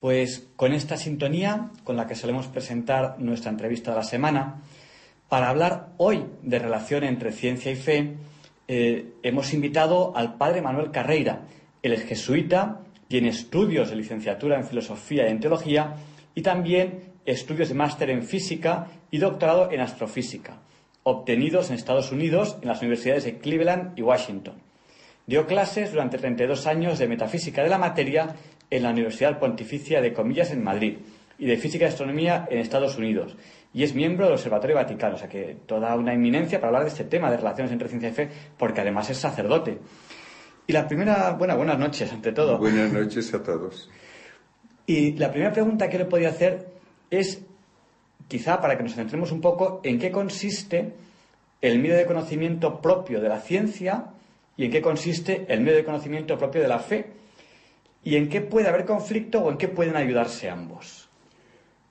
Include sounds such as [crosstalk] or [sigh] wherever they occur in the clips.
Pues con esta sintonía con la que solemos presentar nuestra entrevista de la semana, para hablar hoy de relación entre ciencia y fe, eh, hemos invitado al padre Manuel Carreira. Él es jesuita, tiene estudios de licenciatura en filosofía y en teología y también estudios de máster en física y doctorado en astrofísica, obtenidos en Estados Unidos en las universidades de Cleveland y Washington. Dio clases durante 32 años de metafísica de la materia en la Universidad Pontificia de Comillas en Madrid y de Física y Astronomía en Estados Unidos. Y es miembro del Observatorio Vaticano, o sea que toda una eminencia para hablar de este tema de relaciones entre ciencia y fe, porque además es sacerdote. Y la primera, bueno, buenas noches, ante todo. Buenas noches a todos. Y la primera pregunta que le podía hacer es, quizá para que nos centremos un poco, en qué consiste el medio de conocimiento propio de la ciencia y en qué consiste el medio de conocimiento propio de la fe y en qué puede haber conflicto o en qué pueden ayudarse ambos.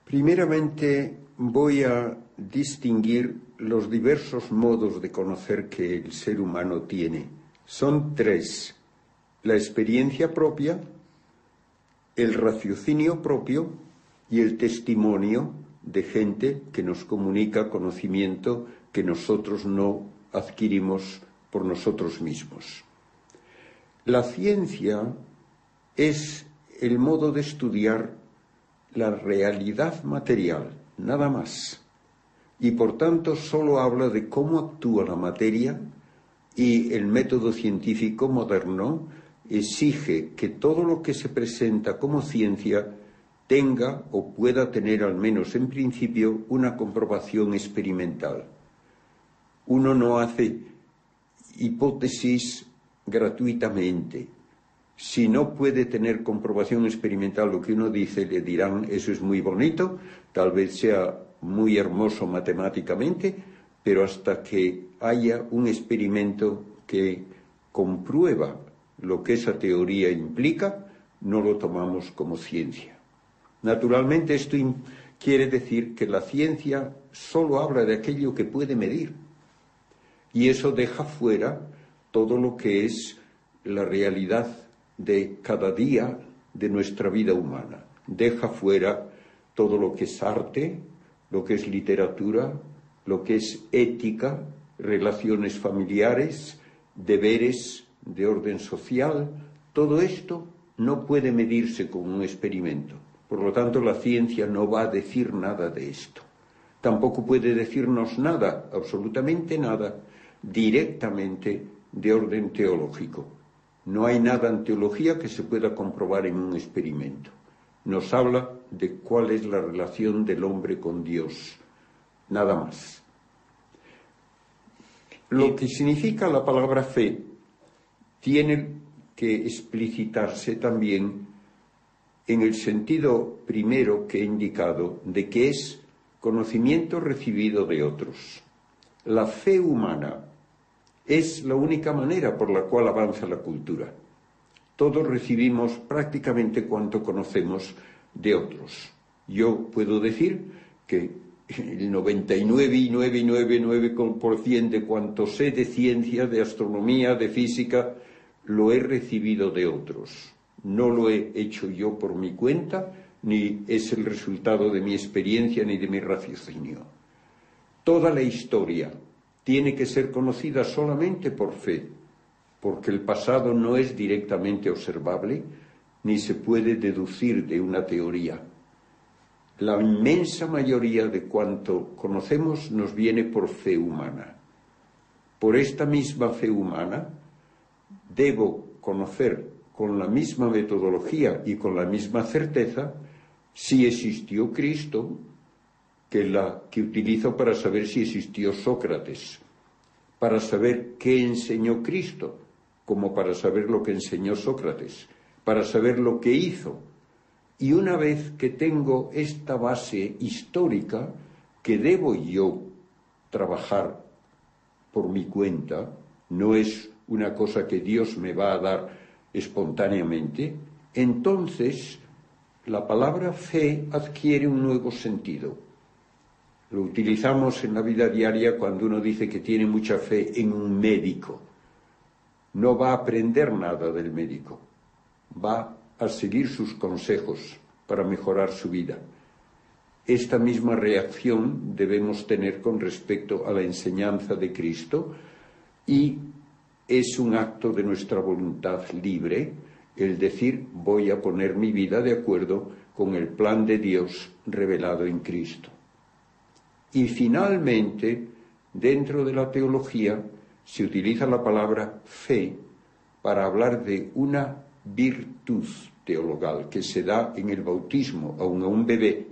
Primeramente voy a distinguir los diversos modos de conocer que el ser humano tiene. Son tres. La experiencia propia, el raciocinio propio y el testimonio de gente que nos comunica conocimiento que nosotros no adquirimos por nosotros mismos. La ciencia es el modo de estudiar la realidad material, nada más. Y por tanto solo habla de cómo actúa la materia y el método científico moderno exige que todo lo que se presenta como ciencia tenga o pueda tener al menos en principio una comprobación experimental. Uno no hace hipótesis gratuitamente. Si no puede tener comprobación experimental lo que uno dice, le dirán, eso es muy bonito, tal vez sea muy hermoso matemáticamente, pero hasta que haya un experimento que comprueba lo que esa teoría implica, no lo tomamos como ciencia. Naturalmente esto quiere decir que la ciencia solo habla de aquello que puede medir y eso deja fuera todo lo que es la realidad de cada día de nuestra vida humana. Deja fuera todo lo que es arte, lo que es literatura, lo que es ética, relaciones familiares, deberes de orden social. Todo esto no puede medirse con un experimento. Por lo tanto, la ciencia no va a decir nada de esto. Tampoco puede decirnos nada, absolutamente nada, directamente de orden teológico. No hay nada en teología que se pueda comprobar en un experimento. Nos habla de cuál es la relación del hombre con Dios, nada más. Lo que significa la palabra fe tiene que explicitarse también en el sentido primero que he indicado de que es conocimiento recibido de otros. La fe humana es la única manera por la cual avanza la cultura. Todos recibimos prácticamente cuanto conocemos de otros. Yo puedo decir que el 99,999% de cuanto sé de ciencia, de astronomía, de física, lo he recibido de otros. No lo he hecho yo por mi cuenta, ni es el resultado de mi experiencia ni de mi raciocinio. Toda la historia tiene que ser conocida solamente por fe, porque el pasado no es directamente observable ni se puede deducir de una teoría. La inmensa mayoría de cuanto conocemos nos viene por fe humana. Por esta misma fe humana debo conocer con la misma metodología y con la misma certeza si existió Cristo, que la que utilizo para saber si existió Sócrates, para saber qué enseñó Cristo, como para saber lo que enseñó Sócrates, para saber lo que hizo. Y una vez que tengo esta base histórica, que debo yo trabajar por mi cuenta, no es una cosa que Dios me va a dar espontáneamente, entonces la palabra fe adquiere un nuevo sentido lo utilizamos en la vida diaria cuando uno dice que tiene mucha fe en un médico. No va a aprender nada del médico, va a seguir sus consejos, para mejorar su vida. Esta misma reacción debemos tener con respecto a la enseñanza de Cristo y es un acto de nuestra voluntad libre el decir voy a poner mi vida de acuerdo con el plan de Dios revelado en Cristo. Y finalmente, dentro de la teología, se utiliza la palabra fe para hablar de una virtud teologal que se da en el bautismo a un bebé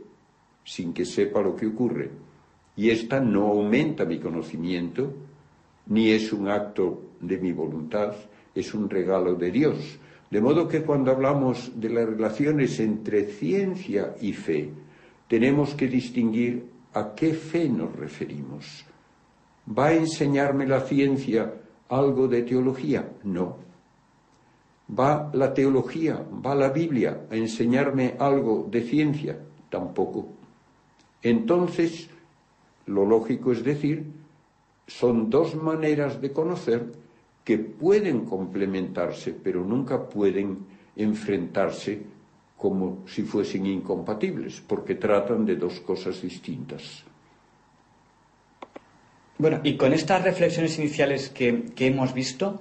sin que sepa lo que ocurre. Y esta no aumenta mi conocimiento, ni es un acto de mi voluntad, es un regalo de Dios. De modo que cuando hablamos de las relaciones entre ciencia y fe, tenemos que distinguir a qué fe nos referimos. ¿Va a enseñarme la ciencia algo de teología? No. ¿Va la teología, va la Biblia a enseñarme algo de ciencia? Tampoco. Entonces, lo lógico es decir, son dos maneras de conocer que pueden complementarse, pero nunca pueden enfrentarse como si fuesen incompatibles, porque tratan de dos cosas distintas. Bueno, y con estas reflexiones iniciales que, hemos visto,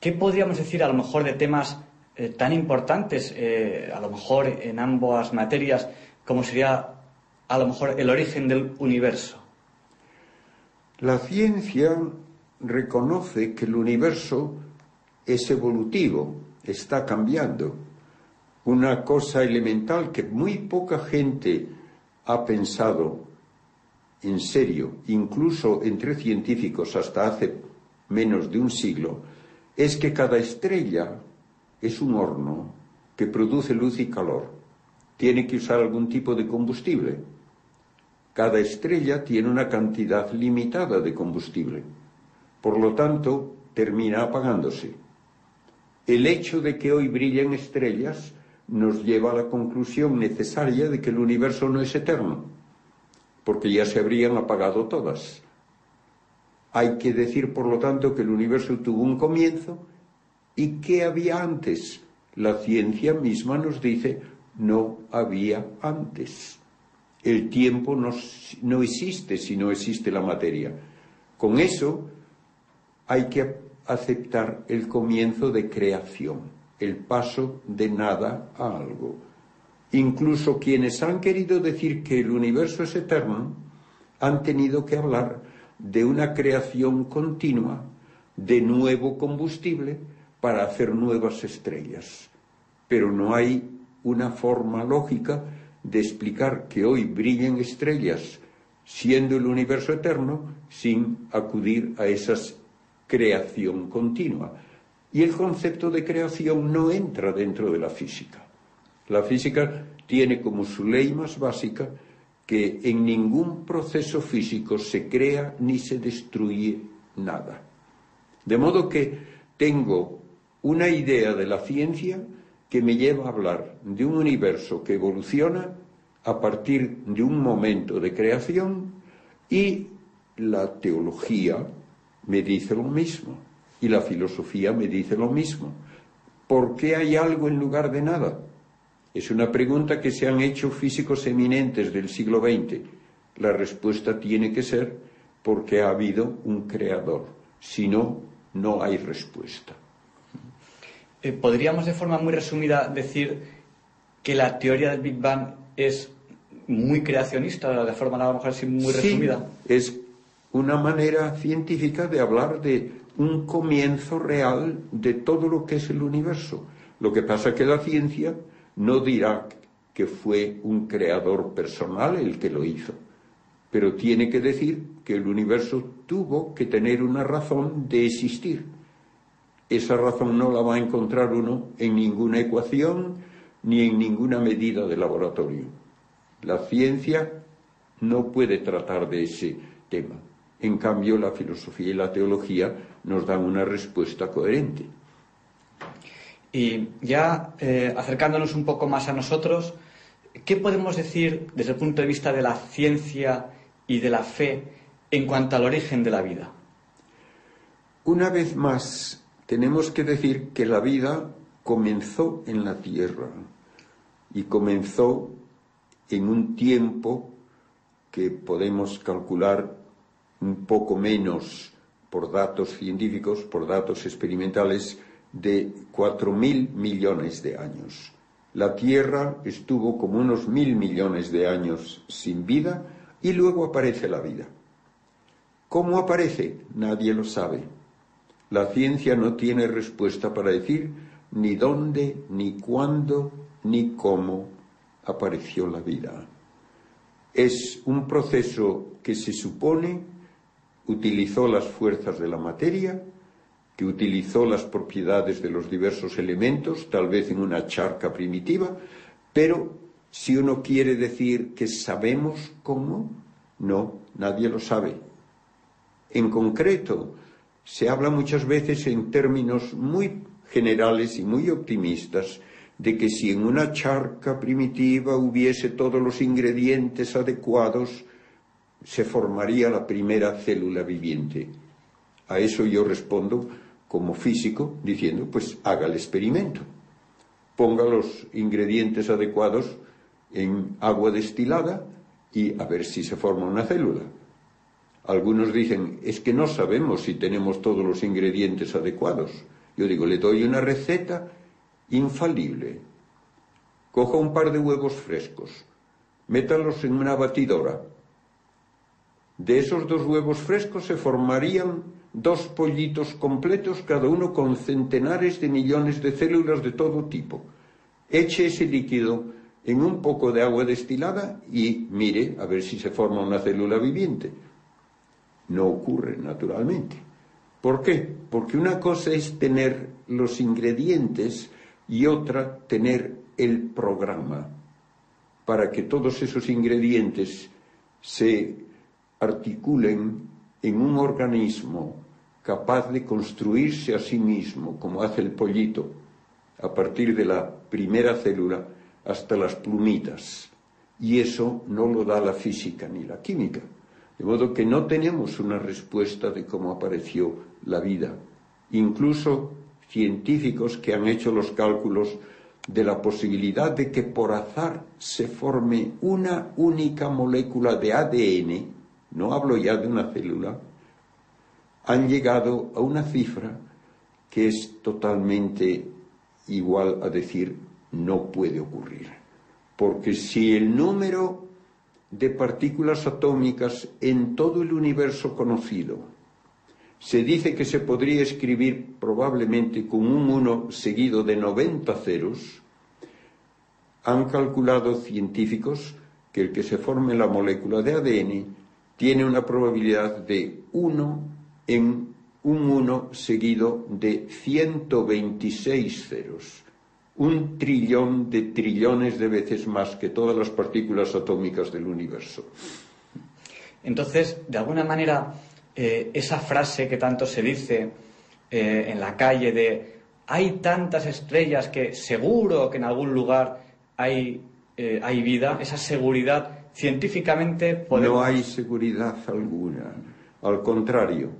¿qué podríamos decir a lo mejor de temas eh, tan importantes, eh, a lo mejor en ambas materias, como sería a lo mejor el origen del universo? La ciencia reconoce que el universo es evolutivo, está cambiando. Una cosa elemental que muy poca gente ha pensado en serio, incluso entre científicos hasta hace menos de un siglo, es que cada estrella es un horno que produce luz y calor. Tiene que usar algún tipo de combustible. Cada estrella tiene una cantidad limitada de combustible. Por lo tanto, termina apagándose. El hecho de que hoy brillen estrellas nos lleva a la conclusión necesaria de que el universo no es eterno, porque ya se habrían apagado todas. Hay que decir, por lo tanto, que el universo tuvo un comienzo y que había antes. La ciencia misma nos dice no había antes. El tiempo no, existe si no existe la materia. Con eso hay que aceptar el comienzo de creación, el paso de nada a algo. Incluso quienes han querido decir que el universo es eterno han tenido que hablar de una creación continua de nuevo combustible para hacer nuevas estrellas. Pero no hay una forma lógica de explicar que hoy brillen estrellas siendo el universo eterno sin acudir a esa creación continua. Y el concepto de creación no entra dentro de la física. La física tiene como su ley más básica que en ningún proceso físico se crea ni se destruye nada. De modo que tengo una idea de la ciencia que me lleva a hablar de un universo que evoluciona a partir de un momento de creación y la teología me dice lo mismo y la filosofía me dice lo mismo. ¿Por qué hay algo en lugar de nada? Es una pregunta que se han hecho físicos eminentes del siglo XX. La respuesta tiene que ser porque ha habido un creador. Si no, no hay respuesta. Eh, ¿Podríamos de forma muy resumida decir que la teoría del Big Bang es muy creacionista, de forma a lo mejor así muy resumida? es una manera científica de hablar de un comienzo real de todo lo que es el universo. Lo que pasa es que la ciencia no dirá que fue un creador personal el que lo hizo, pero tiene que decir que el universo tuvo que tener una razón de existir esa razón no la va a encontrar uno en ninguna ecuación ni en ninguna medida de laboratorio. La ciencia no puede tratar de ese tema. En cambio, la filosofía y la teología nos dan una respuesta coherente. Y ya eh, acercándonos un poco más a nosotros, ¿qué podemos decir desde el punto de vista de la ciencia y de la fe en cuanto al origen de la vida? Una vez más, tenemos que decir que la vida comenzó en la tierra y comenzó en un tiempo que podemos calcular un poco menos por datos científicos, por datos experimentales, de cuatro mil millones de años. La Tierra estuvo como unos mil millones de años sin vida y luego aparece la vida. ¿Cómo aparece? Nadie lo sabe. La ciencia no tiene respuesta para decir ni dónde, ni cuándo, ni cómo apareció la vida. Es un proceso que se supone utilizó las fuerzas de la materia, que utilizó las propiedades de los diversos elementos, tal vez en una charca primitiva, pero si uno quiere decir que sabemos cómo, no, nadie lo sabe. En concreto, se habla muchas veces en términos muy generales y muy optimistas de que si en una charca primitiva hubiese todos los ingredientes adecuados, se formaría la primera célula viviente. A eso yo respondo como físico diciendo, pues haga el experimento. Ponga los ingredientes adecuados en agua destilada y a ver si se forma una célula. Algunos dicen, es que no sabemos si tenemos todos los ingredientes adecuados. Yo digo, le doy una receta infalible. Coja un par de huevos frescos, métalos en una batidora, de esos dos huevos frescos se formarían dos pollitos completos, cada uno con centenares de millones de células de todo tipo. Eche ese líquido en un poco de agua destilada y mire a ver si se forma una célula viviente. No ocurre, naturalmente. ¿Por qué? Porque una cosa es tener los ingredientes y otra tener el programa para que todos esos ingredientes se articulen en un organismo capaz de construirse a sí mismo, como hace el pollito, a partir de la primera célula hasta las plumitas. Y eso no lo da la física ni la química. De modo que no tenemos una respuesta de cómo apareció la vida. Incluso científicos que han hecho los cálculos de la posibilidad de que por azar se forme una única molécula de ADN no hablo ya de una célula, han llegado a una cifra que es totalmente igual a decir no puede ocurrir. Porque si el número de partículas atómicas en todo el universo conocido se dice que se podría escribir probablemente con un 1 seguido de 90 ceros, han calculado científicos que el que se forme la molécula de ADN tiene una probabilidad de 1 en un 1 seguido de 126 ceros. Un trillón de trillones de veces más que todas las partículas atómicas del universo. Entonces, de alguna manera, eh, esa frase que tanto se dice eh, en la calle de hay tantas estrellas que seguro que en algún lugar hay, eh, hay vida, esa seguridad científicamente No hay seguridad alguna. Al contrario,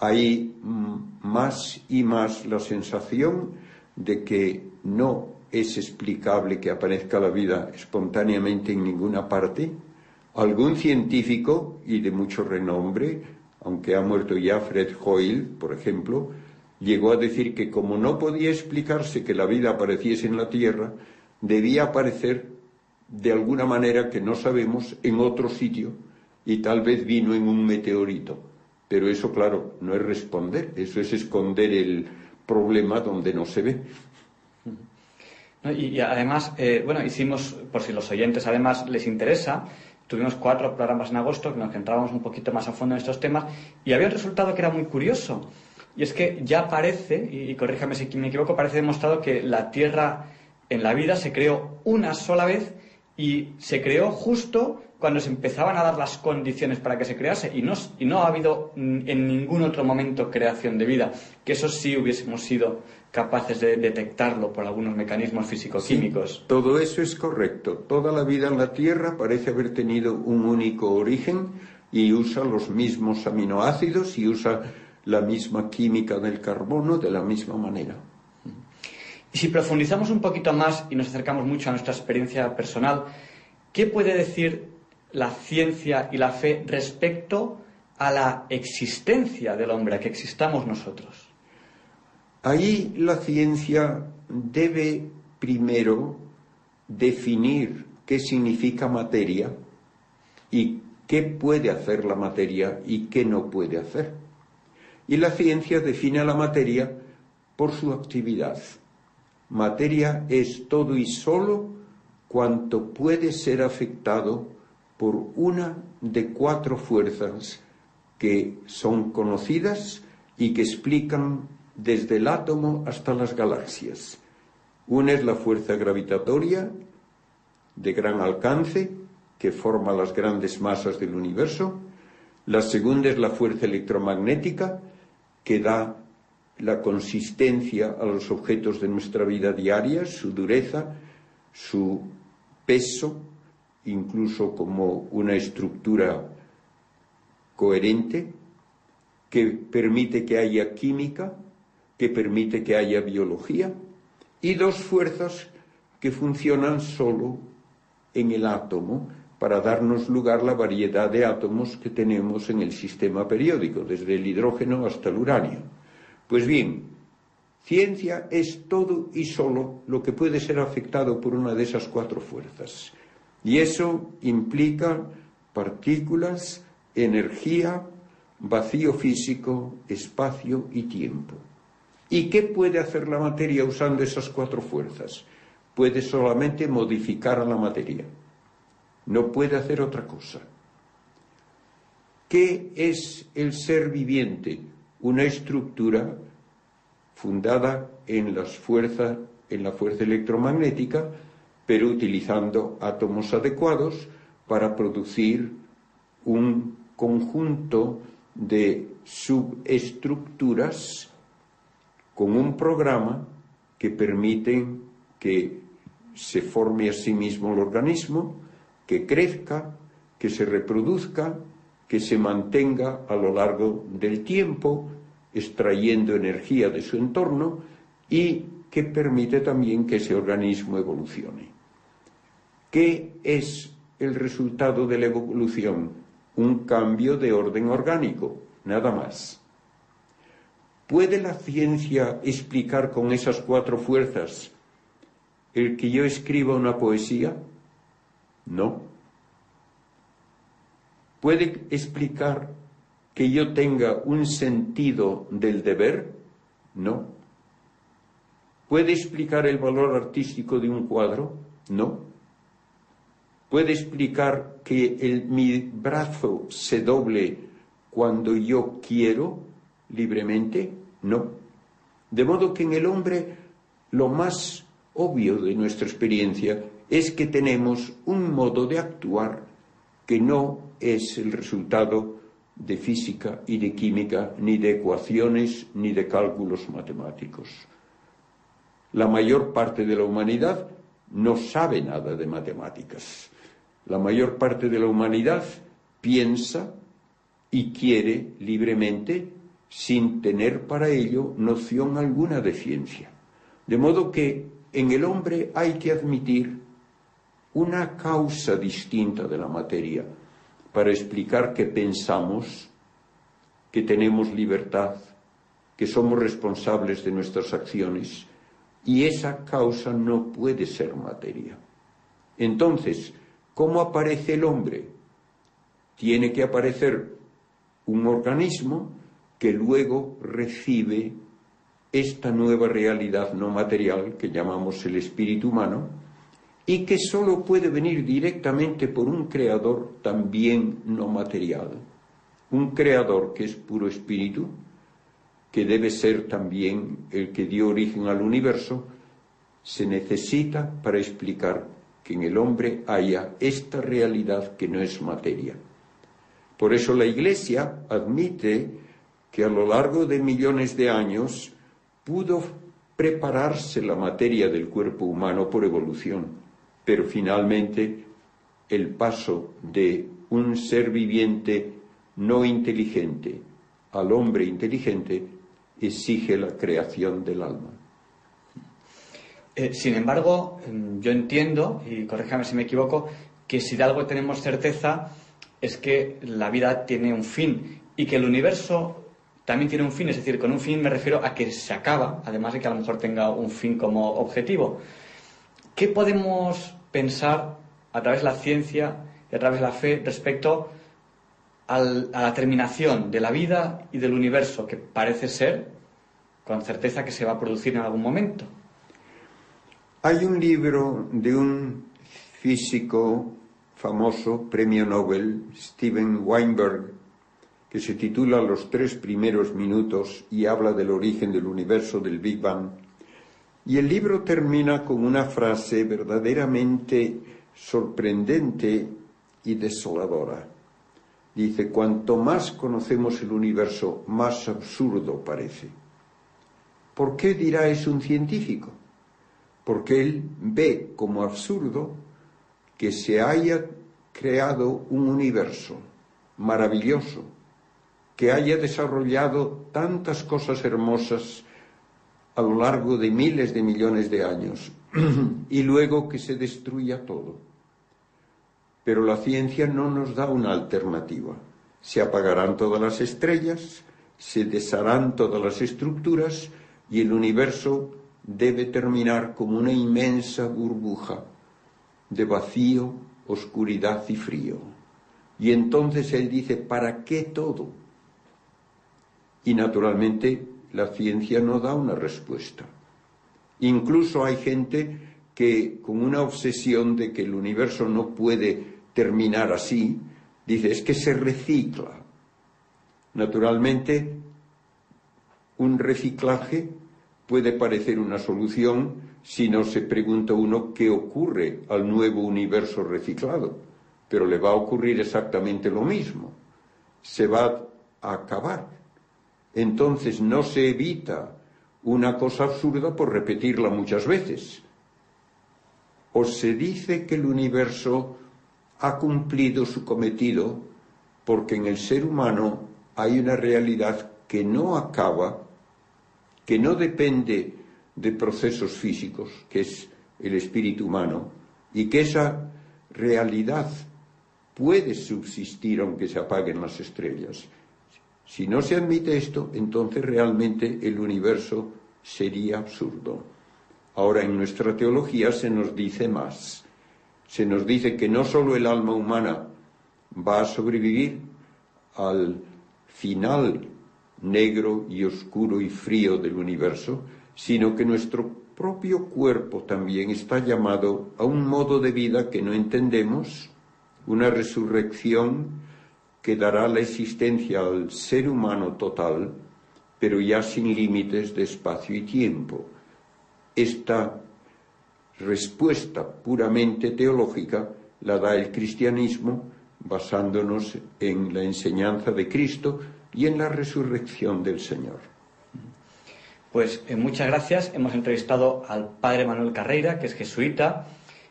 hay más y más la sensación de que no es explicable que aparezca la vida espontáneamente en ninguna parte. Algún científico y de mucho renombre, aunque ha muerto ya Fred Hoyle, por ejemplo, llegó a decir que como no podía explicarse que la vida apareciese en la Tierra, debía aparecer de alguna manera que no sabemos en otro sitio y tal vez vino en un meteorito. Pero eso, claro, no es responder, eso es esconder el problema donde no se ve. y, además, eh, bueno, hicimos, por si los oyentes además les interesa, tuvimos cuatro programas en agosto que nos centrábamos un poquito más a fondo en estos temas y había un resultado que era muy curioso. Y es que ya parece, y, y corríjame si me equivoco, parece demostrado que la Tierra en la vida se creó una sola vez y se creó justo cuando se empezaban a dar las condiciones para que se crease y no, y no ha habido en ningún otro momento creación de vida, que eso sí hubiésemos sido capaces de detectarlo por algunos mecanismos físico-químicos. todo eso es correcto. Toda la vida en la Tierra parece haber tenido un único origen y usa los mismos aminoácidos y usa la misma química del carbono de la misma manera. Y si profundizamos un poquito más y nos acercamos mucho a nuestra experiencia personal, ¿qué puede decir la ciencia y la fe respecto a la existencia del hombre, a que existamos nosotros? Ahí la ciencia debe primero definir qué significa materia y qué puede hacer la materia y qué no puede hacer. Y la ciencia define a la materia por su actividad. Materia es todo y solo cuanto puede ser afectado por una de cuatro fuerzas que son conocidas y que explican desde el átomo hasta las galaxias. Una es la fuerza gravitatoria de gran alcance que forma las grandes masas del universo. La segunda es la fuerza electromagnética que da la consistencia a los objetos de nuestra vida diaria, su dureza, su peso, incluso como una estructura coherente que permite que haya química, que permite que haya biología, y dos fuerzas que funcionan solo en el átomo para darnos lugar la variedad de átomos que tenemos en el sistema periódico, desde el hidrógeno hasta el uranio. Pues bien, ciencia es todo y solo lo que puede ser afectado por una de esas cuatro fuerzas. Y eso implica partículas, energía, vacío físico, espacio y tiempo. ¿Y qué puede hacer la materia usando esas cuatro fuerzas? Puede solamente modificar a la materia. No puede hacer otra cosa. ¿Qué es el ser viviente? Una estructura fundada en las fuerzas, en la fuerza electromagnética, pero utilizando átomos adecuados para producir un conjunto de subestructuras con un programa que permiten que se forme a sí mismo el organismo, que crezca, que se reproduzca, que se mantenga a lo largo del tiempo, extrayendo energía de su entorno y que permite también que ese organismo evolucione. ¿Qué es el resultado de la evolución? Un cambio de orden orgánico, nada más. ¿Puede la ciencia explicar con esas cuatro fuerzas el que yo escriba una poesía? No. ¿Puede explicar que yo tenga un sentido del deber? No. ¿Puede explicar el valor artístico de un cuadro? No. ¿Puede explicar que mi brazo se doble cuando yo quiero? libremente? No. De modo que en el hombre lo más obvio de nuestra experiencia es que tenemos un modo de actuar que no es el resultado de física y de química, ni de ecuaciones, ni de cálculos matemáticos. La mayor parte de la humanidad no sabe nada de matemáticas. La mayor parte de la humanidad piensa y quiere libremente sin tener para ello noción alguna de ciencia. De modo que en el hombre hay que admitir una causa distinta de la materia para explicar que pensamos, que tenemos libertad, que somos responsables de nuestras acciones, y esa causa no puede ser materia. Entonces, ¿cómo aparece el hombre? Tiene que aparecer un organismo que luego recibe esta nueva realidad no material que llamamos el espíritu humano y que sólo puede venir directamente por un creador también no material, un creador que es puro espíritu, que debe ser también el que dio origen al universo, se necesita para explicar que en el hombre haya esta realidad que no es materia. Por eso la Iglesia admite que a lo largo de millones de años pudo prepararse la materia del cuerpo humano por evolución, pero finalmente el paso de un ser viviente no inteligente al hombre inteligente exige la creación del alma. Eh, sin embargo, mm, yo entiendo, y corríjame si me equivoco, que si de algo tenemos certeza es que la vida tiene un fin y que el universo también tiene un fin, es decir, con un fin me refiero a que se acaba, además de que a lo mejor tenga un fin como objetivo. ¿Qué podemos pensar a través de la ciencia y a través de la fe respecto a la terminación de la vida y del universo, que parece ser, con certeza, que se va a producir en algún momento? Hay un libro de un físico famoso, premio Nobel, Steven Weinberg, que se titula Los tres primeros minutos y habla del origen del universo del Big Bang. Y el libro termina con una frase verdaderamente sorprendente y desoladora. Dice, cuanto más conocemos el universo, más absurdo parece. ¿Por qué dirá es un científico? Porque él ve como absurdo que se haya creado un universo maravilloso, que haya desarrollado tantas cosas hermosas a lo largo de miles de millones de años [clears throat] y luego que se destruya todo. Pero la ciencia no nos da una alternativa. Se apagarán todas las estrellas, se desharán todas las estructuras y el universo debe terminar como una inmensa burbuja de vacío, oscuridad y frío. Y entonces él dice, ¿para qué todo? Y naturalmente la ciencia no da una respuesta. Incluso hay gente que con una obsesión de que el universo no puede terminar así, dice, es que se recicla. Naturalmente, un reciclaje puede parecer una solución si no se pregunta uno qué ocurre al nuevo universo reciclado, pero le va a ocurrir exactamente lo mismo. Se va a acabar entonces no se evita una cosa absurda por repetirla muchas veces. O se dice que el universo ha cumplido su cometido porque en el ser humano hay una realidad que no acaba, que no depende de procesos físicos, que es el espíritu humano, y que esa realidad puede subsistir aunque se apaguen las estrellas. Si no se admite esto, entonces realmente el universo sería absurdo. Ahora, en nuestra teología se nos dice más. Se nos dice que no solo el alma humana va a sobrevivir al final negro y oscuro y frío del universo, sino que nuestro propio cuerpo también está llamado a un modo de vida que no entendemos, una resurrección que dará la existencia al ser humano total, pero ya sin límites de espacio y tiempo. Esta respuesta puramente teológica la da el cristianismo basándonos en la enseñanza de Cristo y en la resurrección del Señor. Pues eh, muchas gracias. Hemos entrevistado al padre Manuel Carreira, que es jesuita,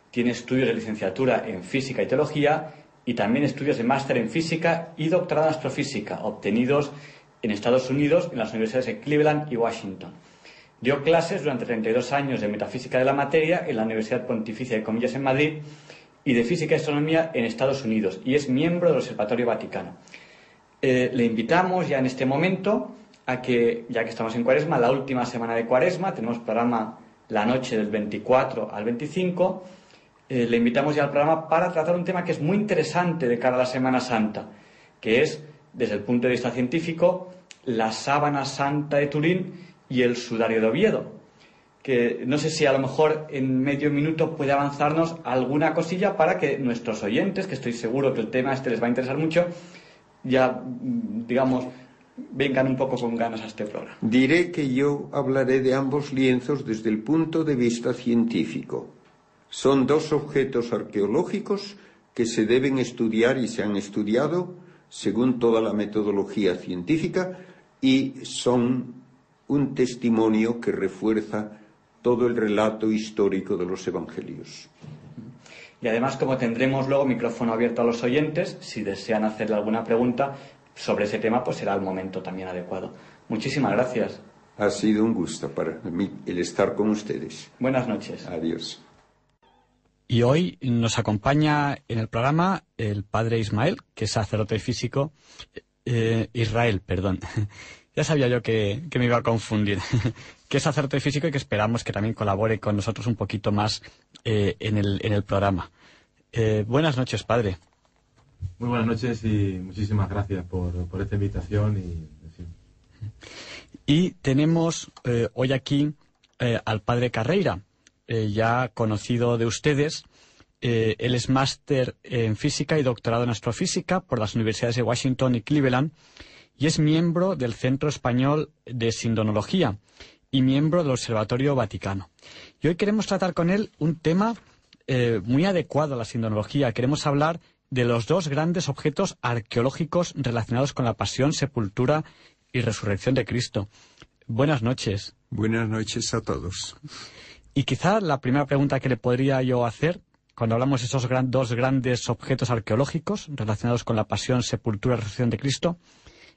tiene estudios de licenciatura en física y teología y también estudios de máster en física y doctorado en astrofísica, obtenidos en Estados Unidos en las universidades de Cleveland y Washington. Dio clases durante 32 años de metafísica de la materia en la Universidad Pontificia de Comillas en Madrid y de física y astronomía en Estados Unidos y es miembro del Observatorio Vaticano. Eh, le invitamos ya en este momento a que, ya que estamos en Cuaresma, la última semana de Cuaresma, tenemos programa la noche del 24 al 25, eh, le invitamos ya al programa para tratar un tema que es muy interesante de cara a la Semana Santa, que es, desde el punto de vista científico, la sábana santa de Turín y el sudario de Oviedo. Que no sé si a lo mejor en medio minuto puede avanzarnos alguna cosilla para que nuestros oyentes, que estoy seguro que el tema este les va a interesar mucho, ya, digamos, vengan un poco con ganas a este programa. Diré que yo hablaré de ambos lienzos desde el punto de vista científico. Son dos objetos arqueológicos que se deben estudiar y se han estudiado según toda la metodología científica y son un testimonio que refuerza todo el relato histórico de los evangelios. Y además, como tendremos luego micrófono abierto a los oyentes, si desean hacerle alguna pregunta sobre ese tema, pues será el momento también adecuado. Muchísimas gracias. Ha sido un gusto para mí el estar con ustedes. Buenas noches. Adiós. Y hoy nos acompaña en el programa el padre Ismael, que es sacerdote físico. Eh, Israel, perdón. [laughs] ya sabía yo que, me iba a confundir. [laughs] que es sacerdote físico y que esperamos que también colabore con nosotros un poquito más eh, en, el, en el programa. Eh, buenas noches, padre. Muy buenas noches y muchísimas gracias por, esta invitación. Y, y tenemos hoy aquí al padre Carreira eh, ya conocido de ustedes. Eh, él es máster en física y doctorado en astrofísica por las universidades de Washington y Cleveland y es miembro del Centro Español de Sindonología y miembro del Observatorio Vaticano. Y hoy queremos tratar con él un tema eh, muy adecuado a la sindonología. Queremos hablar de los dos grandes objetos arqueológicos relacionados con la pasión, sepultura y resurrección de Cristo. Buenas noches. Buenas noches a todos. Y quizá la primera pregunta que le podría yo hacer, cuando hablamos de esos dos grandes objetos arqueológicos relacionados con la pasión, sepultura y resurrección de Cristo,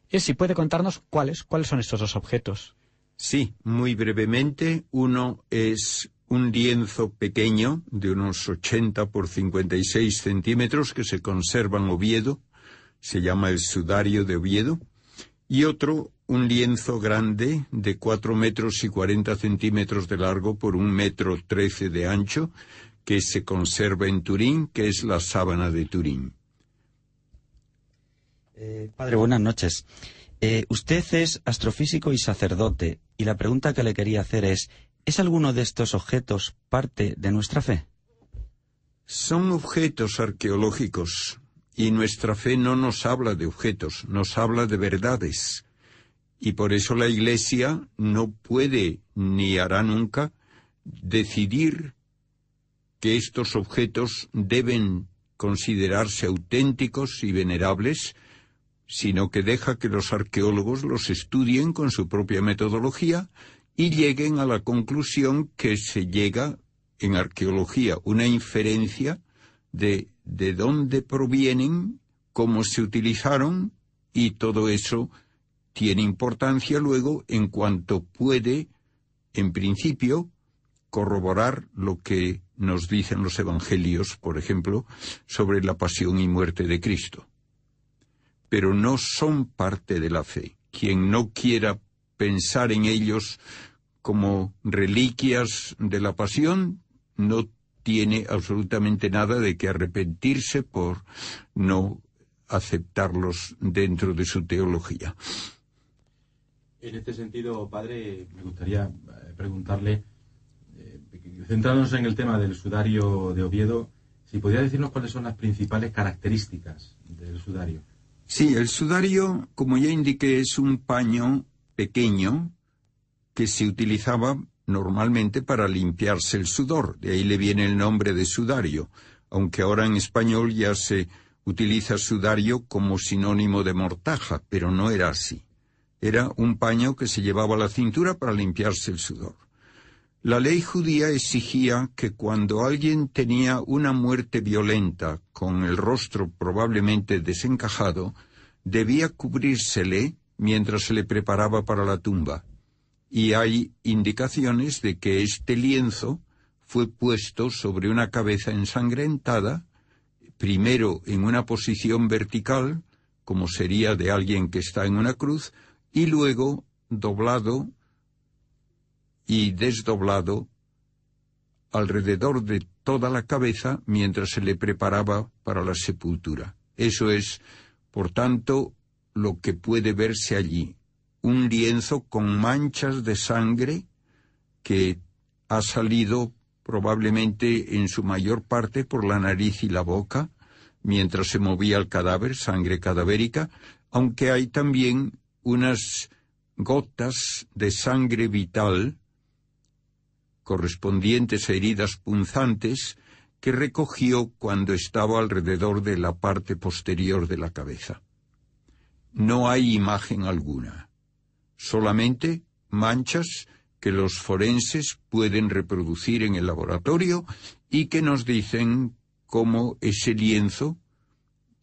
es si puede contarnos cuáles, cuáles son estos dos objetos. Sí, muy brevemente. Uno es un lienzo pequeño de unos 80 por 56 centímetros que se conserva en Oviedo, se llama el Sudario de Oviedo, y otro un lienzo grande de cuatro metros y cuarenta centímetros de largo por un metro trece de ancho que se conserva en Turín, que es la sábana de Turín. Eh, padre, buenas noches. Eh, usted es astrofísico y sacerdote, y la pregunta que le quería hacer es, ¿es alguno de estos objetos parte de nuestra fe? Son objetos arqueológicos, y nuestra fe no nos habla de objetos, nos habla de verdades. Y por eso la Iglesia no puede ni hará nunca decidir que estos objetos deben considerarse auténticos y venerables, sino que deja que los arqueólogos los estudien con su propia metodología y lleguen a la conclusión que se llega en arqueología, una inferencia de de dónde provienen, cómo se utilizaron y todo eso tiene importancia luego en cuanto puede, en principio, corroborar lo que nos dicen los evangelios, por ejemplo, sobre la pasión y muerte de Cristo. Pero no son parte de la fe. Quien no quiera pensar en ellos como reliquias de la pasión, no tiene absolutamente nada de que arrepentirse por no aceptarlos dentro de su teología. En este sentido, padre, me gustaría eh, preguntarle, eh, centrándonos en el tema del sudario de Oviedo, si podría decirnos cuáles son las principales características del sudario. Sí, el sudario, como ya indiqué, es un paño pequeño que se utilizaba normalmente para limpiarse el sudor, de ahí le viene el nombre de sudario, aunque ahora en español ya se utiliza sudario como sinónimo de mortaja, pero no era así. Era un paño que se llevaba a la cintura para limpiarse el sudor. La ley judía exigía que cuando alguien tenía una muerte violenta, con el rostro probablemente desencajado, debía cubrírsele mientras se le preparaba para la tumba. Y hay indicaciones de que este lienzo fue puesto sobre una cabeza ensangrentada, primero en una posición vertical, como sería de alguien que está en una cruz, y luego doblado y desdoblado alrededor de toda la cabeza mientras se le preparaba para la sepultura. Eso es, por tanto, lo que puede verse allí. Un lienzo con manchas de sangre que ha salido probablemente en su mayor parte por la nariz y la boca, mientras se movía el cadáver, sangre cadavérica, aunque hay también unas gotas de sangre vital correspondientes a heridas punzantes que recogió cuando estaba alrededor de la parte posterior de la cabeza. No hay imagen alguna, solamente manchas que los forenses pueden reproducir en el laboratorio y que nos dicen cómo ese lienzo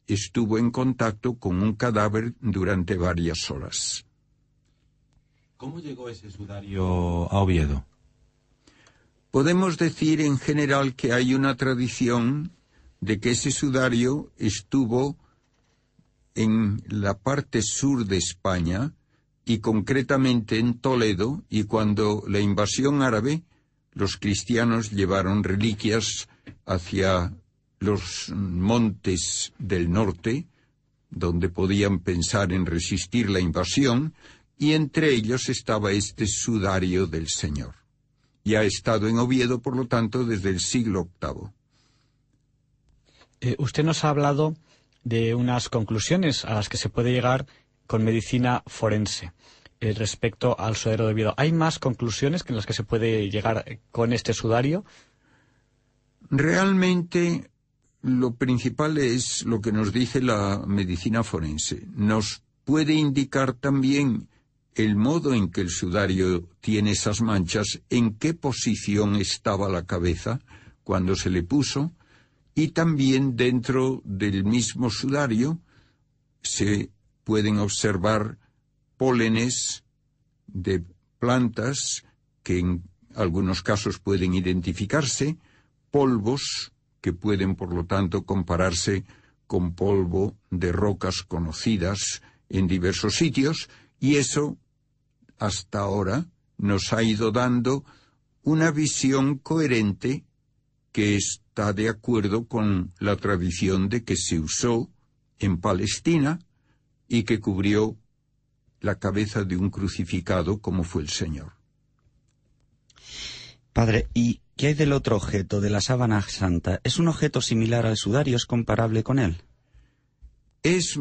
estuvo en contacto con un cadáver durante varias horas. ¿Cómo llegó ese sudario a Oviedo? Podemos decir en general que hay una tradición de que ese sudario estuvo en la parte sur de España y concretamente en Toledo y cuando la invasión árabe los cristianos llevaron reliquias hacia los montes del norte, donde podían pensar en resistir la invasión, y entre ellos estaba este sudario del Señor. Y ha estado en Oviedo, por lo tanto, desde el siglo VIII. Eh, usted nos ha hablado de unas conclusiones a las que se puede llegar con medicina forense eh, respecto al sudario de Oviedo. ¿Hay más conclusiones en las que se puede llegar con este sudario? Realmente lo principal es lo que nos dice la medicina forense. Nos puede indicar también el modo en que el sudario tiene esas manchas, en qué posición estaba la cabeza cuando se le puso, y también dentro del mismo sudario se pueden observar pólenes de plantas que en algunos casos pueden identificarse, polvos que pueden, por lo tanto, compararse con polvo de rocas conocidas en diversos sitios, y eso, hasta ahora, nos ha ido dando una visión coherente que está de acuerdo con la tradición de que se usó en Palestina y que cubrió la cabeza de un crucificado como fue el Señor. Padre, ¿y ¿Qué hay del otro objeto, de la sábana santa? ¿Es un objeto similar al sudario? ¿Es comparable con él? Es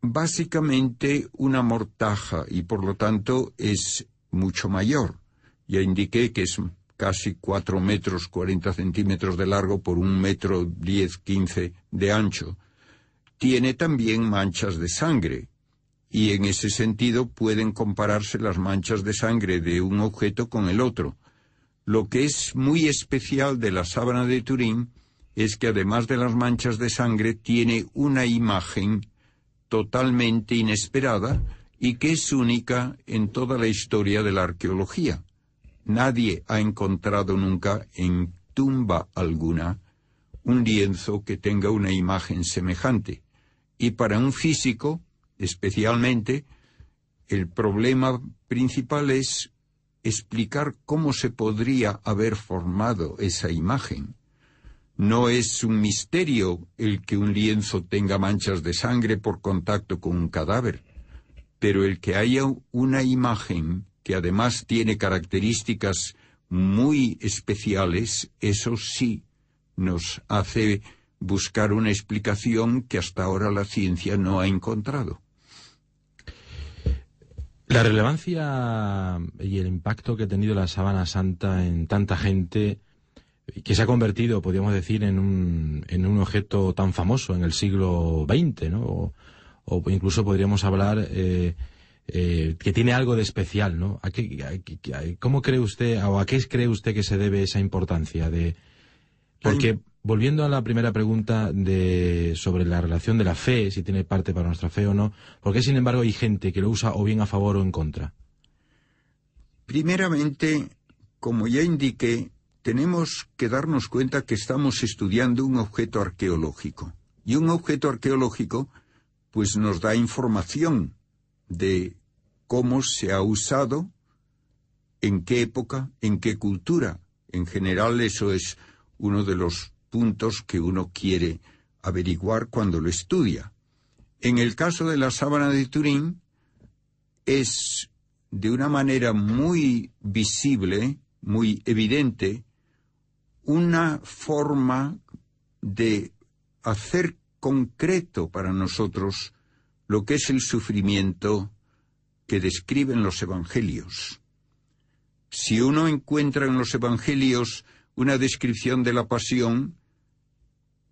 básicamente una mortaja y por lo tanto es mucho mayor. Ya indiqué que es casi cuatro metros cuarenta centímetros de largo por un metro diez quince de ancho. Tiene también manchas de sangre y en ese sentido pueden compararse las manchas de sangre de un objeto con el otro. Lo que es muy especial de la sábana de Turín es que además de las manchas de sangre tiene una imagen totalmente inesperada y que es única en toda la historia de la arqueología. Nadie ha encontrado nunca en tumba alguna un lienzo que tenga una imagen semejante. Y para un físico, especialmente, el problema principal es explicar cómo se podría haber formado esa imagen. No es un misterio el que un lienzo tenga manchas de sangre por contacto con un cadáver, pero el que haya una imagen que además tiene características muy especiales, eso sí nos hace buscar una explicación que hasta ahora la ciencia no ha encontrado. La relevancia y el impacto que ha tenido la Sábana Santa en tanta gente, que se ha convertido, podríamos decir, en un, en un objeto tan famoso en el siglo XX, ¿no? O, incluso podríamos hablar eh, eh, que tiene algo de especial, ¿no? ¿A qué, ¿Cómo cree usted, o a qué cree usted que se debe esa importancia de...? Porque volviendo a la primera pregunta de, sobre la relación de la fe, si tiene parte para nuestra fe o no, ¿por qué sin embargo hay gente que lo usa o bien a favor o en contra? Primeramente, como ya indiqué, tenemos que darnos cuenta que estamos estudiando un objeto arqueológico. Y un objeto arqueológico, pues nos da información de cómo se ha usado, en qué época, en qué cultura. En general, eso es uno de los puntos que uno quiere averiguar cuando lo estudia. En el caso de la sábana de Turín, es de una manera muy visible, muy evidente, una forma de hacer concreto para nosotros lo que es el sufrimiento que describen los evangelios. Si uno encuentra en los evangelios una descripción de la pasión,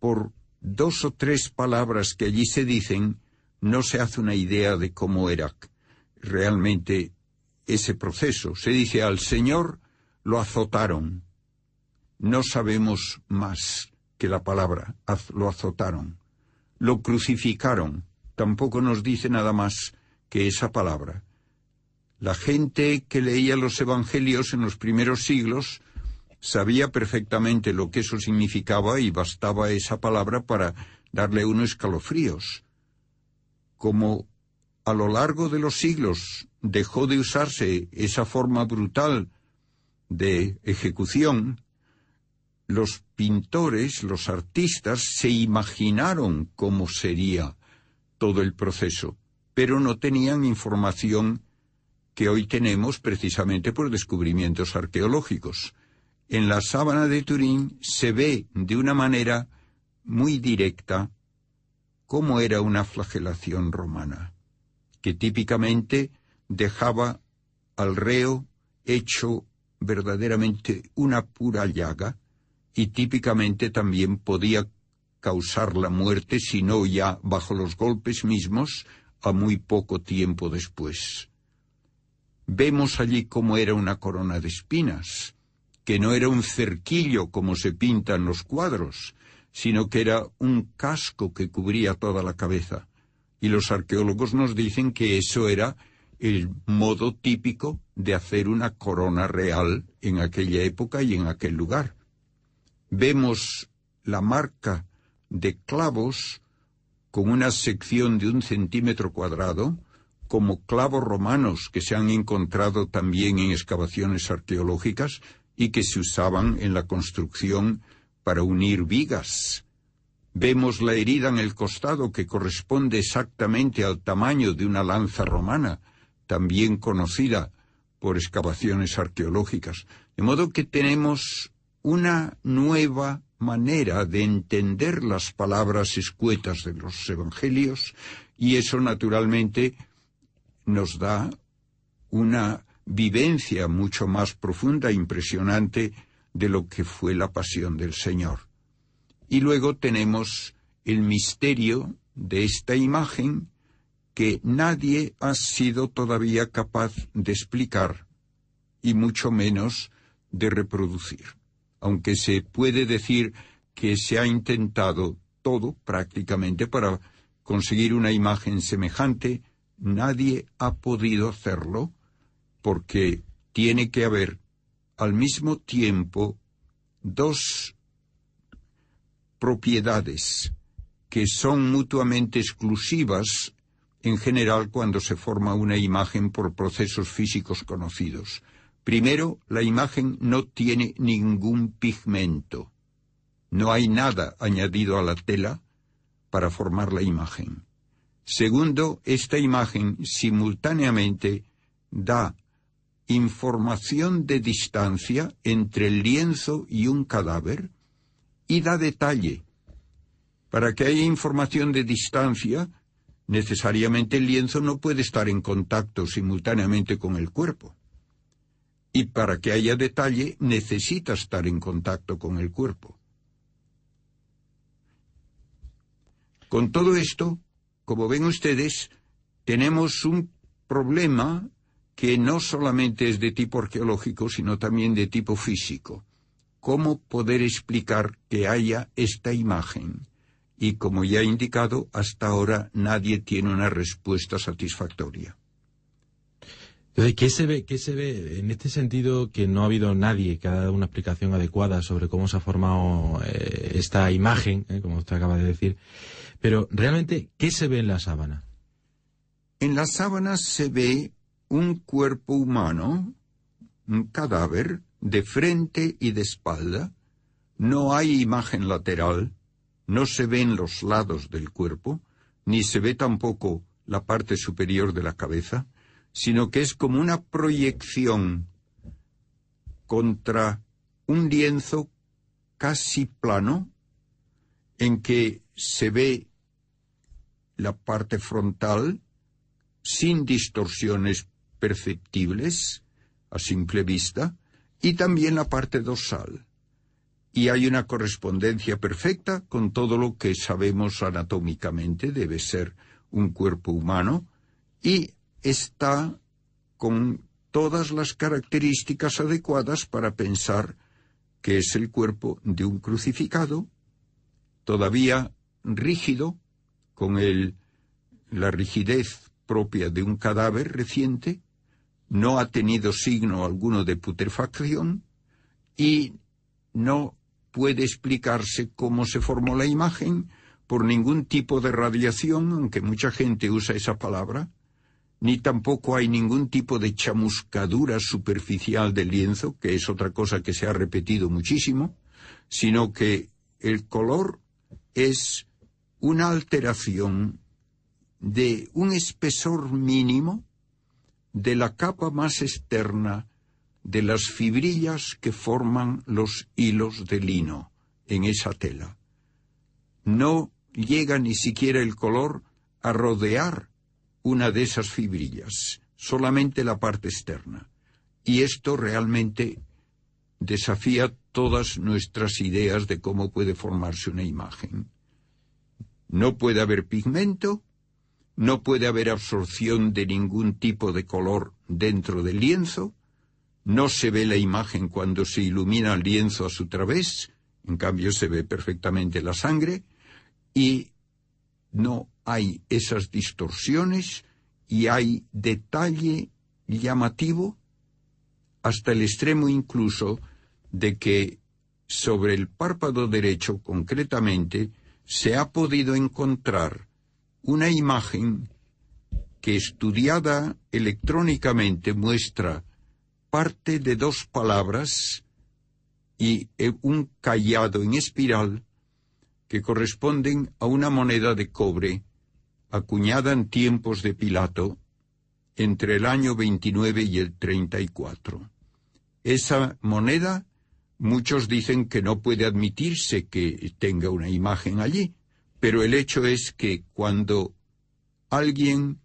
por dos o tres palabras que allí se dicen, no se hace una idea de cómo era realmente ese proceso. Se dice al Señor lo azotaron. No sabemos más que la palabra, lo azotaron. Lo crucificaron. Tampoco nos dice nada más que esa palabra. La gente que leía los evangelios en los primeros siglos sabía perfectamente lo que eso significaba y bastaba esa palabra para darle unos escalofríos. Como a lo largo de los siglos dejó de usarse esa forma brutal de ejecución, los pintores, los artistas se imaginaron cómo sería todo el proceso, pero no tenían información que hoy tenemos precisamente por descubrimientos arqueológicos. En la sábana de Turín se ve de una manera muy directa cómo era una flagelación romana, que típicamente dejaba al reo hecho verdaderamente una pura llaga y típicamente también podía causar la muerte, si no ya bajo los golpes mismos, a muy poco tiempo después. Vemos allí cómo era una corona de espinas, que no era un cerquillo como se pinta en los cuadros, sino que era un casco que cubría toda la cabeza. Y los arqueólogos nos dicen que eso era el modo típico de hacer una corona real en aquella época y en aquel lugar. Vemos la marca de clavos con una sección de un centímetro cuadrado, como clavos romanos que se han encontrado también en excavaciones arqueológicas y que se usaban en la construcción para unir vigas. Vemos la herida en el costado que corresponde exactamente al tamaño de una lanza romana, también conocida por excavaciones arqueológicas. De modo que tenemos una nueva manera de entender las palabras escuetas de los evangelios y eso naturalmente nos da una vivencia mucho más profunda e impresionante de lo que fue la pasión del Señor. Y luego tenemos el misterio de esta imagen que nadie ha sido todavía capaz de explicar y mucho menos de reproducir. Aunque se puede decir que se ha intentado todo prácticamente para conseguir una imagen semejante, nadie ha podido hacerlo porque tiene que haber al mismo tiempo dos propiedades que son mutuamente exclusivas en general cuando se forma una imagen por procesos físicos conocidos. Primero, la imagen no tiene ningún pigmento. No hay nada añadido a la tela para formar la imagen. Segundo, esta imagen simultáneamente da información de distancia entre el lienzo y un cadáver y da detalle. Para que haya información de distancia, necesariamente el lienzo no puede estar en contacto simultáneamente con el cuerpo. Y para que haya detalle, necesita estar en contacto con el cuerpo. Con todo esto, como ven ustedes, tenemos un problema que no solamente es de tipo arqueológico, sino también de tipo físico. ¿Cómo poder explicar que haya esta imagen? Y como ya he indicado, hasta ahora nadie tiene una respuesta satisfactoria. ¿Qué se ve, qué se ve en este sentido que no ha habido nadie que ha dado una explicación adecuada sobre cómo se ha formado eh, esta imagen, eh, como usted acaba de decir? Pero realmente, ¿qué se ve en la sábana? En la sábana se ve un cuerpo humano, un cadáver, de frente y de espalda, no hay imagen lateral, no se ven los lados del cuerpo, ni se ve tampoco la parte superior de la cabeza, sino que es como una proyección contra un lienzo casi plano en que se ve la parte frontal sin distorsiones perceptibles a simple vista y también la parte dorsal. Y hay una correspondencia perfecta con todo lo que sabemos anatómicamente debe ser un cuerpo humano y está con todas las características adecuadas para pensar que es el cuerpo de un crucificado, todavía rígido, con el, la rigidez propia de un cadáver reciente, no ha tenido signo alguno de putrefacción y no puede explicarse cómo se formó la imagen por ningún tipo de radiación, aunque mucha gente usa esa palabra, ni tampoco hay ningún tipo de chamuscadura superficial del lienzo, que es otra cosa que se ha repetido muchísimo, sino que el color es una alteración de un espesor mínimo de la capa más externa de las fibrillas que forman los hilos de lino en esa tela. No llega ni siquiera el color a rodear una de esas fibrillas, solamente la parte externa. Y esto realmente desafía todas nuestras ideas de cómo puede formarse una imagen. No puede haber pigmento, no puede haber absorción de ningún tipo de color dentro del lienzo, no se ve la imagen cuando se ilumina el lienzo a su través, en cambio se ve perfectamente la sangre, y no hay esas distorsiones y hay detalle llamativo hasta el extremo incluso de que sobre el párpado derecho concretamente se ha podido encontrar una imagen que estudiada electrónicamente muestra parte de dos palabras y un callado en espiral que corresponden a una moneda de cobre acuñada en tiempos de Pilato entre el año 29 y el 34. Esa moneda, muchos dicen que no puede admitirse que tenga una imagen allí, pero el hecho es que cuando alguien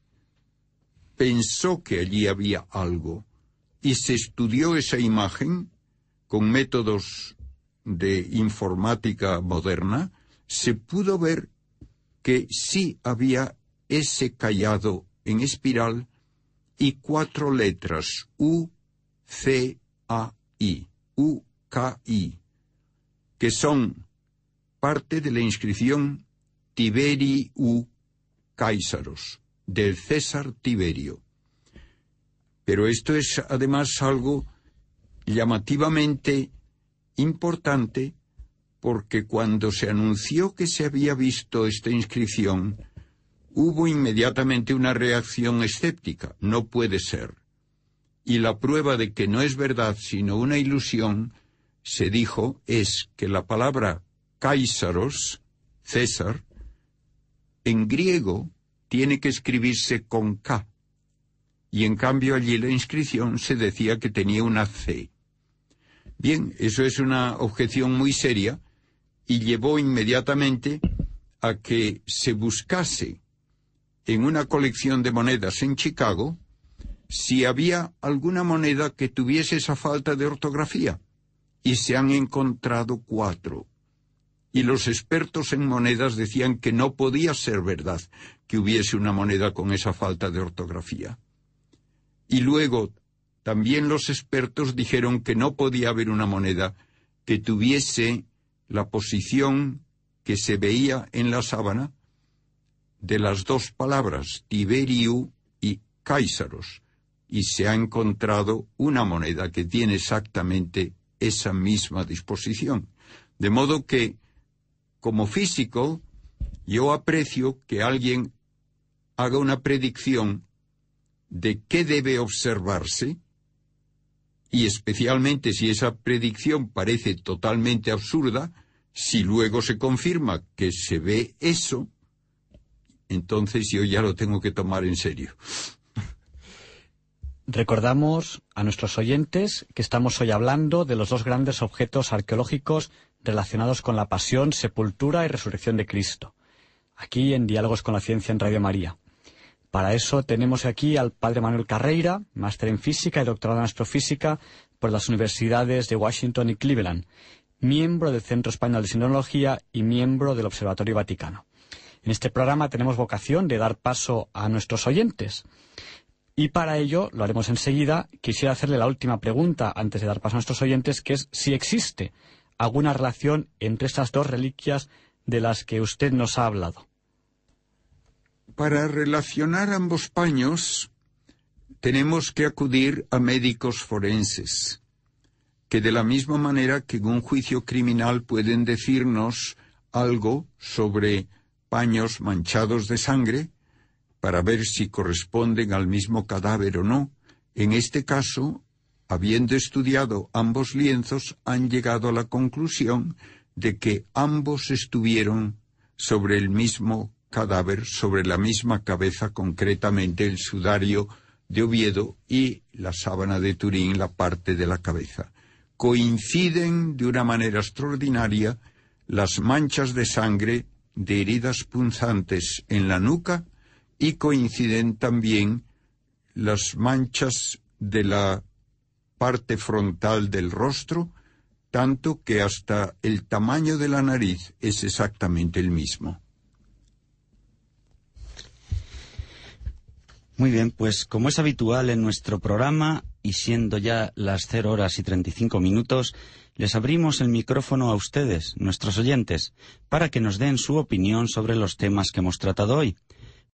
pensó que allí había algo y se estudió esa imagen con métodos de informática moderna, se pudo ver que sí había ese callado en espiral y cuatro letras U, C, A, I, U, K, I, que son parte de la inscripción Tiberiu Caisaros, del César Tiberio. Pero esto es además algo llamativamente importante porque cuando se anunció que se había visto esta inscripción, hubo inmediatamente una reacción escéptica. No puede ser. Y la prueba de que no es verdad sino una ilusión, se dijo, es que la palabra Caisaros, César, en griego tiene que escribirse con K. Y en cambio allí la inscripción se decía que tenía una C. Bien, eso es una objeción muy seria y llevó inmediatamente a que se buscase en una colección de monedas en Chicago si había alguna moneda que tuviese esa falta de ortografía. Y se han encontrado cuatro. Y los expertos en monedas decían que no podía ser verdad que hubiese una moneda con esa falta de ortografía. Y luego también los expertos dijeron que no podía haber una moneda que tuviese la posición que se veía en la sábana de las dos palabras Tiberiu y Caisaros, y se ha encontrado una moneda que tiene exactamente esa misma disposición. De modo que, como físico, yo aprecio que alguien haga una predicción de qué debe observarse, y especialmente si esa predicción parece totalmente absurda, si luego se confirma que se ve eso, entonces yo ya lo tengo que tomar en serio. Recordamos a nuestros oyentes que estamos hoy hablando de los dos grandes objetos arqueológicos relacionados con la pasión, sepultura y resurrección de Cristo, aquí en Diálogos con la Ciencia en Radio María. Para eso tenemos aquí al padre Manuel Carreira, máster en física y doctorado en astrofísica por las universidades de Washington y Cleveland, miembro del Centro Español de Sinología y miembro del Observatorio Vaticano. En este programa tenemos vocación de dar paso a nuestros oyentes. Y para ello, lo haremos enseguida, quisiera hacerle la última pregunta antes de dar paso a nuestros oyentes, que es si existe alguna relación entre estas dos reliquias de las que usted nos ha hablado. Para relacionar ambos paños, tenemos que acudir a médicos forenses, que de la misma manera que en un juicio criminal pueden decirnos algo sobre paños manchados de sangre, para ver si corresponden al mismo cadáver o no, en este caso, habiendo estudiado ambos lienzos, han llegado a la conclusión de que ambos estuvieron sobre el mismo cadáver, sobre la misma cabeza, concretamente el sudario de Oviedo y la sábana de Turín, la parte de la cabeza. Coinciden de una manera extraordinaria las manchas de sangre de heridas punzantes en la nuca y coinciden también las manchas de la parte frontal del rostro, tanto que hasta el tamaño de la nariz es exactamente el mismo. Muy bien, pues como es habitual en nuestro programa y siendo ya las 0 horas y 35 minutos, les abrimos el micrófono a ustedes, nuestros oyentes, para que nos den su opinión sobre los temas que hemos tratado hoy.